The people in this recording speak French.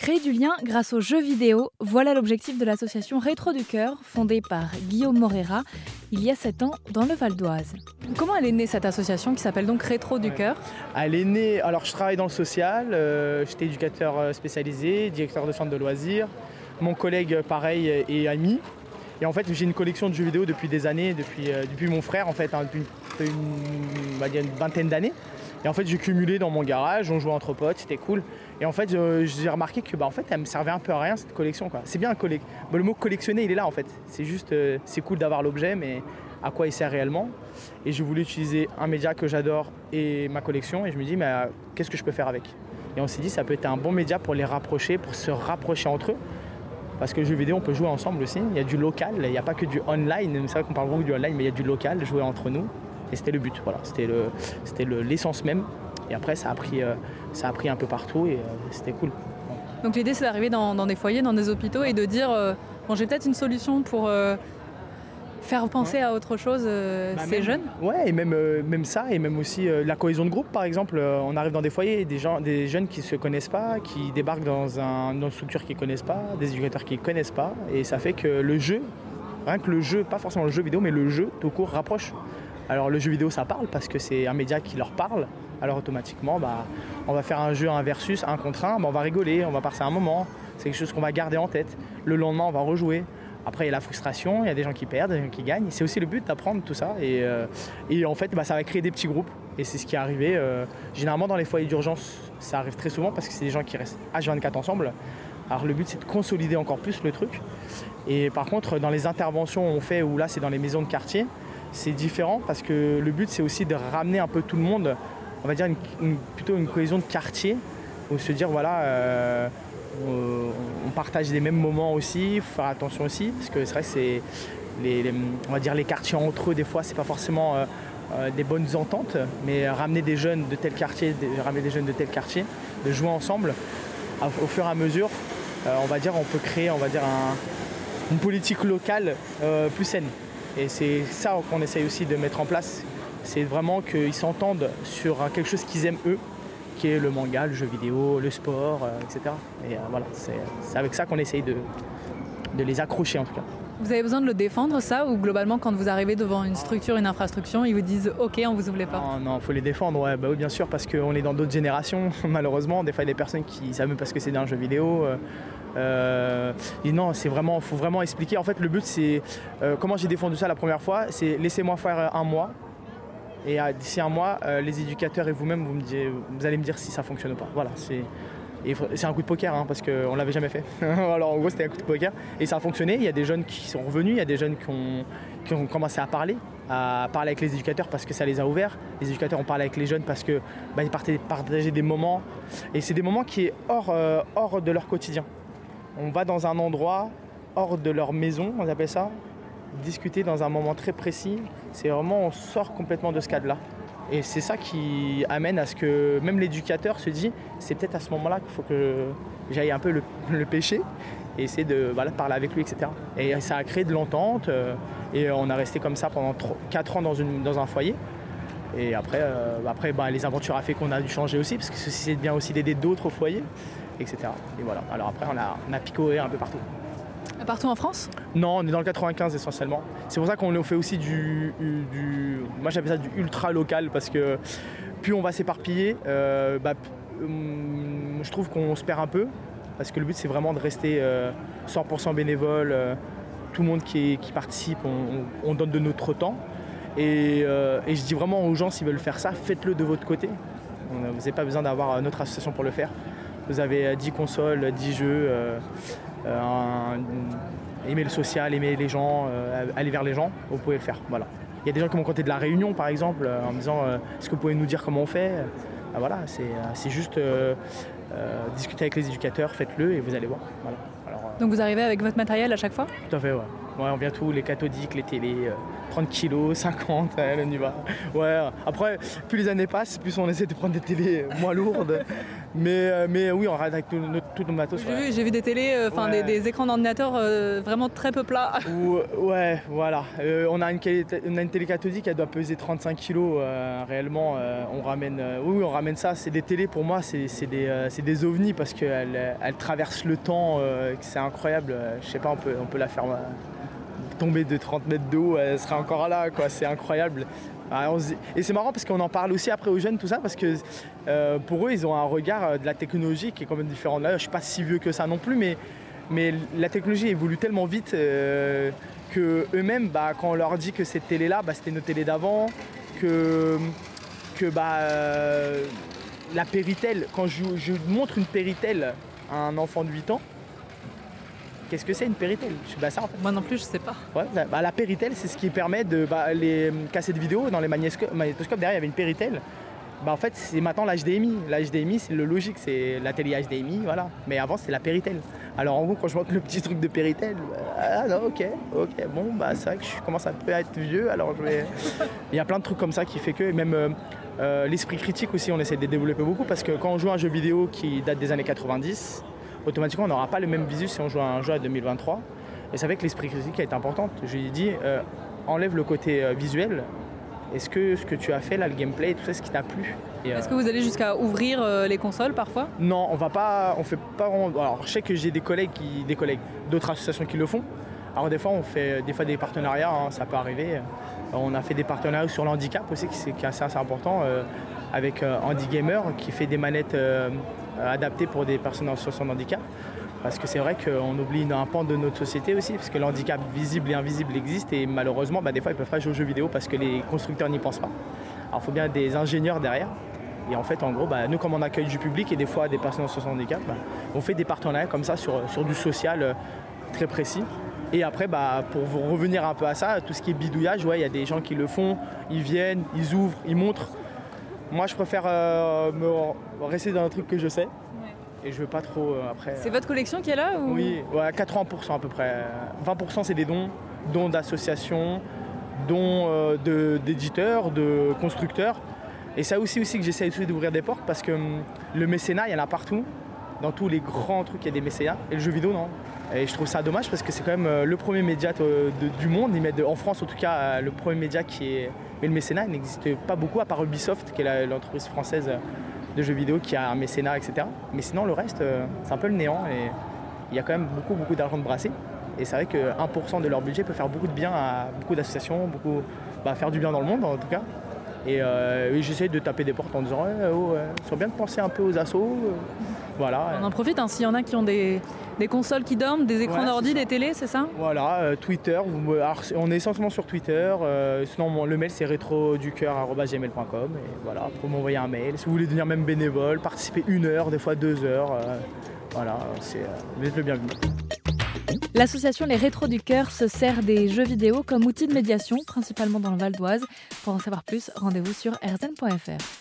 Créer du lien grâce aux jeux vidéo, voilà l'objectif de l'association Rétro du Cœur, fondée par Guillaume Morera il y a 7 ans dans le Val d'Oise. Comment elle est née cette association qui s'appelle donc Rétro du Cœur? Elle est née, alors je travaille dans le social, euh, j'étais éducateur euh, spécialisé, directeur de centre de loisirs. Mon collègue, pareil, est ami. Et en fait, j'ai une collection de jeux vidéo depuis des années, depuis, euh, depuis mon frère, en fait, hein, depuis une vingtaine d'années. Et en fait, j'ai cumulé dans mon garage, on jouait entre potes, c'était cool. Et en fait, j'ai remarqué que bah, en fait, elle me servait un peu à rien cette collection. C'est bien collect... Bah, le mot collectionner, il est là en fait. C'est juste, euh, c'est cool d'avoir l'objet, mais à quoi il sert réellement? Et je voulais utiliser un média que j'adore et ma collection. Et je me dis, mais euh, qu'est-ce que je peux faire avec? Et on s'est dit, ça peut être un bon média pour les rapprocher, pour se rapprocher entre eux. Parce que le jeu vidéo, on peut jouer ensemble aussi. Il y a du local, il n'y a pas que du online. C'est vrai qu'on parle beaucoup du online, mais il y a du local, jouer entre nous. Et c'était le but, voilà, c'était l'essence même. Et après, ça a pris, euh, ça a pris un peu partout et euh, c'était cool. Donc l'idée, c'est d'arriver dans, des foyers, dans des hôpitaux et de dire euh, bon, j'ai peut-être une solution pour faire penser à autre chose bah, ces jeunes Ouais, et même, même ça, et même aussi la cohésion de groupe, par exemple. on arrive dans des foyers, des, gens, des jeunes qui ne se connaissent pas, qui débarquent dans, un, une structure qu'ils ne connaissent pas, des éducateurs qui ne connaissent pas, et ça fait que le jeu, rien que le jeu, pas forcément le jeu vidéo, mais le jeu tout court rapproche. Alors le jeu vidéo ça parle parce que c'est un média qui leur parle. Alors automatiquement, bah, on va faire un jeu, un versus, un contre un, bah, on va rigoler, on va passer un moment. C'est quelque chose qu'on va garder en tête. Le lendemain, on va rejouer. Après, il y a la frustration, il y a des gens qui perdent, des gens qui gagnent. C'est aussi le but d'apprendre tout ça. Et, euh, en fait, bah, ça va créer des petits groupes. Et c'est ce qui est arrivé. Euh, généralement, dans les foyers d'urgence, ça arrive très souvent parce que c'est des gens qui restent H24 ensemble. Alors le but, c'est de consolider encore plus le truc. Et par contre, dans les interventions on fait, où là, c'est dans les maisons de quartier, c'est différent parce que le but c'est aussi de ramener un peu tout le monde, on va dire plutôt une cohésion de quartier, où se dire voilà, euh, on partage les mêmes moments aussi, faire attention aussi, parce que c'est vrai que les, dire les quartiers entre eux des fois c'est pas forcément euh, euh, des bonnes ententes, mais ramener des jeunes de tel quartier, ramener des jeunes de tel quartier, de jouer ensemble, au fur et à mesure, on peut créer une politique locale plus saine. Et c'est ça qu'on essaye aussi de mettre en place. C'est vraiment qu'ils s'entendent sur quelque chose qu'ils aiment eux, qui est le manga, le jeu vidéo, le sport, euh, etc. Et euh, voilà, c'est avec ça qu'on essaye de, de les accrocher en tout cas. Vous avez besoin de le défendre, ça, ou globalement, quand vous arrivez devant une structure, une infrastructure, ils vous disent OK, on vous ouvre les portes Non, il faut les défendre, ouais, bah oui, bien sûr, parce qu'on est dans d'autres générations, malheureusement. Des fois, il y a des personnes qui savent même pas ce que c'est d'un jeu vidéo. Euh, euh, et non, c'est vraiment, faut vraiment expliquer. En fait, le but, c'est euh, comment j'ai défendu ça la première fois, c'est laissez-moi faire un mois. Et d'ici un mois, les éducateurs et vous-même, vous, vous allez me dire si ça fonctionne ou pas. Voilà, c'est un coup de poker hein, parce qu'on ne l'avait jamais fait. Alors en gros c'était un coup de poker et ça a fonctionné. Il y a des jeunes qui sont revenus, il y a des jeunes qui ont, commencé à parler, à parler avec les éducateurs parce que ça les a ouverts. Les éducateurs ont parlé avec les jeunes parce que bah, partageaient des moments et c'est des moments qui sont hors, euh, hors de leur quotidien. On va dans un endroit hors de leur maison, on appelle ça, discuter dans un moment très précis. C'est vraiment on sort complètement de ce cadre-là. Et c'est ça qui amène à ce que même l'éducateur se dit, c'est peut-être à ce moment-là qu'il faut que j'aille un peu le, pêcher et essayer de parler avec lui, etc. Et ça a créé de l'entente euh, et on a resté comme ça pendant 4 ans dans, un foyer. Et après, euh, après bah, les aventures a fait qu'on a dû changer aussi, parce que c'est bien aussi d'aider d'autres foyers, etc. Et voilà. Alors après, on a, on a picoré un peu partout. Partout en France? Non, on est dans le 95 essentiellement. C'est pour ça qu'on fait aussi du, moi j'appelle ça du ultra local parce que plus on va s'éparpiller, euh, bah, hum, je trouve qu'on se perd un peu parce que le but c'est vraiment de rester 100% euh, bénévole. Euh, tout le monde qui, participe, on, donne de notre temps. Et, et, je dis vraiment aux gens, s'ils veulent faire ça, faites-le de votre côté. Vous n'avez pas besoin d'avoir notre association pour le faire. Vous avez 10 consoles, 10 jeux, euh, aimer le social, aimer les gens, euh, aller vers les gens, vous pouvez le faire. Voilà. Il y a des gens qui m'ont compté de la réunion par exemple euh, en me disant est-ce que vous pouvez nous dire comment on fait? Ah, Voilà, c'est juste discuter avec les éducateurs, faites-le et vous allez voir. Donc vous arrivez avec votre matériel à chaque fois? Tout à fait, ouais. on vient tout, les cathodiques, les télés, 30 kilos, 50, on y va. Ouais, après, plus les années passent, plus on essaie de prendre des télés moins lourdes. Mais, euh, mais oui, on rade avec tout, notre, tout nos matos. J'ai ouais. vu, j'ai vu des télés, euh, enfin Ouais. des, des écrans d'ordinateur euh, vraiment très peu plats. Ou- ouais, voilà. Euh, on, a une, on a une télé cathodique, elle doit peser 35 kilos euh, réellement. on ramène, oui, on ramène ça. C'est des télés pour moi, c'est c'est des, c'est des ovnis parce qu'elles elles traversent le temps. c'est incroyable. Je sais pas, on peut, on peut la faire tomber de 30 mètres d'eau, elle serait encore là, quoi. C'est incroyable. Ah, Et c'est marrant parce qu'on en parle aussi après aux jeunes, tout ça, parce que euh, pour eux, ils ont un regard euh, de la technologie qui est quand même différent. Là, je suis pas si vieux que ça non plus, mais, mais la technologie évolue tellement vite euh, que eux-mêmes, bah, quand on leur dit que cette télé-là, bah, c'était nos télés d'avant, que, que bah, euh, la Péritel, quand je, je montre une Péritel à un enfant de 8 ans, qu'est-ce que c'est une Péritel Je dis, bah, ça en fait. Moi non plus, je sais pas. Ouais, bah, bah, la Péritel, c'est ce qui permet de. Bah, les euh, cassettes vidéo, dans les magnétoscopes, derrière, il y avait une Péritel. Bah, en fait, c'est maintenant l'HDMI. L'HDMI, c'est le logique, c'est la télé HDMI, voilà. Mais avant, c'est la Péritel. Alors, en gros, quand je montre le petit truc de Péritel, bah, ah non, ok, ok, bon, bah, c'est vrai que je commence un peu à être vieux, alors je vais. Il y a plein de trucs comme ça qui fait que, et même. euh, euh, L'esprit critique aussi, on essaie de développer beaucoup parce que quand on joue à un jeu vidéo qui date des années 90, automatiquement on n'aura pas le même visu si on joue à un jeu à 2023. Et c'est vrai que l'esprit critique est important. Je lui ai dit, euh, enlève le côté euh, visuel. Est-ce que ce que tu as fait là, le gameplay, tout ça, ce qui t'a plu? Euh, Est-ce que vous allez jusqu'à ouvrir les consoles parfois? Non, on va pas, on fait pas vraiment. Alors, je sais que j'ai des collègues qui, des collègues d'autres associations qui le font. Alors des fois, on fait des fois des partenariats, hein, ça peut arriver. On a fait des partenariats sur le handicap aussi, qui, est assez, assez important, euh, avec euh, Handy Gamer, qui fait des manettes euh, adaptées pour des personnes en situation de handicap. Parce que c'est vrai qu'on oublie un pan de notre société aussi, parce que le handicap visible et invisible existe, et malheureusement, bah, des fois, ils peuvent pas jouer aux jeux vidéo parce que les constructeurs n'y pensent pas. Alors, il faut bien des ingénieurs derrière. Et en fait, en gros, bah, nous, comme on accueille du public et des fois des personnes en situation de handicap, bah, on fait des partenariats comme ça sur, du social euh, très précis. Et après, bah, pour revenir un peu à ça, tout ce qui est bidouillage, il y a des gens qui le font, ils viennent, ils ouvrent, ils montrent. Moi, je préfère euh, me rester dans un truc que je sais. Et je veux pas trop euh, après. C'est votre collection qui est là ou... Oui, ouais, 80% à peu près. 20% c'est des dons, dons d'associations, dons euh, d'éditeurs, de, constructeurs. Et ça aussi, aussi que j'essaie d'ouvrir des portes parce que hum, le mécénat, il y en a partout. Dans tous les grands trucs, il y a des mécénats. Et le jeu vidéo, non. Et je trouve ça dommage parce que c'est quand même euh, le premier média euh, du monde, en France en tout cas, euh, le premier média qui est. Mais le mécénat, n'existe pas beaucoup à part Ubisoft, qui est l'entreprise française de jeux vidéo qui a un mécénat, etc. Mais sinon, le reste, c'est un peu le néant. Et il y a quand même beaucoup, beaucoup d'argent de brasser. Et c'est vrai que 1% de leur budget peut faire beaucoup de bien à beaucoup d'associations, beaucoup, bah, faire du bien dans le monde en tout cas. Et, euh, j'essaie de taper des portes en disant ouais, oh, euh, bien de penser un peu aux assos. euh, voilà. On en profite, hein, s'il y en a qui ont des, des consoles qui dorment, des écrans Ouais, d'ordi, des télés, c'est ça? Voilà, euh, Twitter, vous me- alors, c'est- on est essentiellement sur Twitter, euh, sinon mon- le mail c'est rétroducœur.gmail.com et voilà, pour m'envoyer un mail. Si vous voulez devenir même bénévole, participer une heure, des fois deux heures, euh, voilà, c'est, euh, vous êtes le bienvenu. L'association Les Rétros du Cœur se sert des jeux vidéo comme outil de médiation, principalement dans le Val d'Oise. Pour en savoir plus, rendez-vous sur rzn.fr.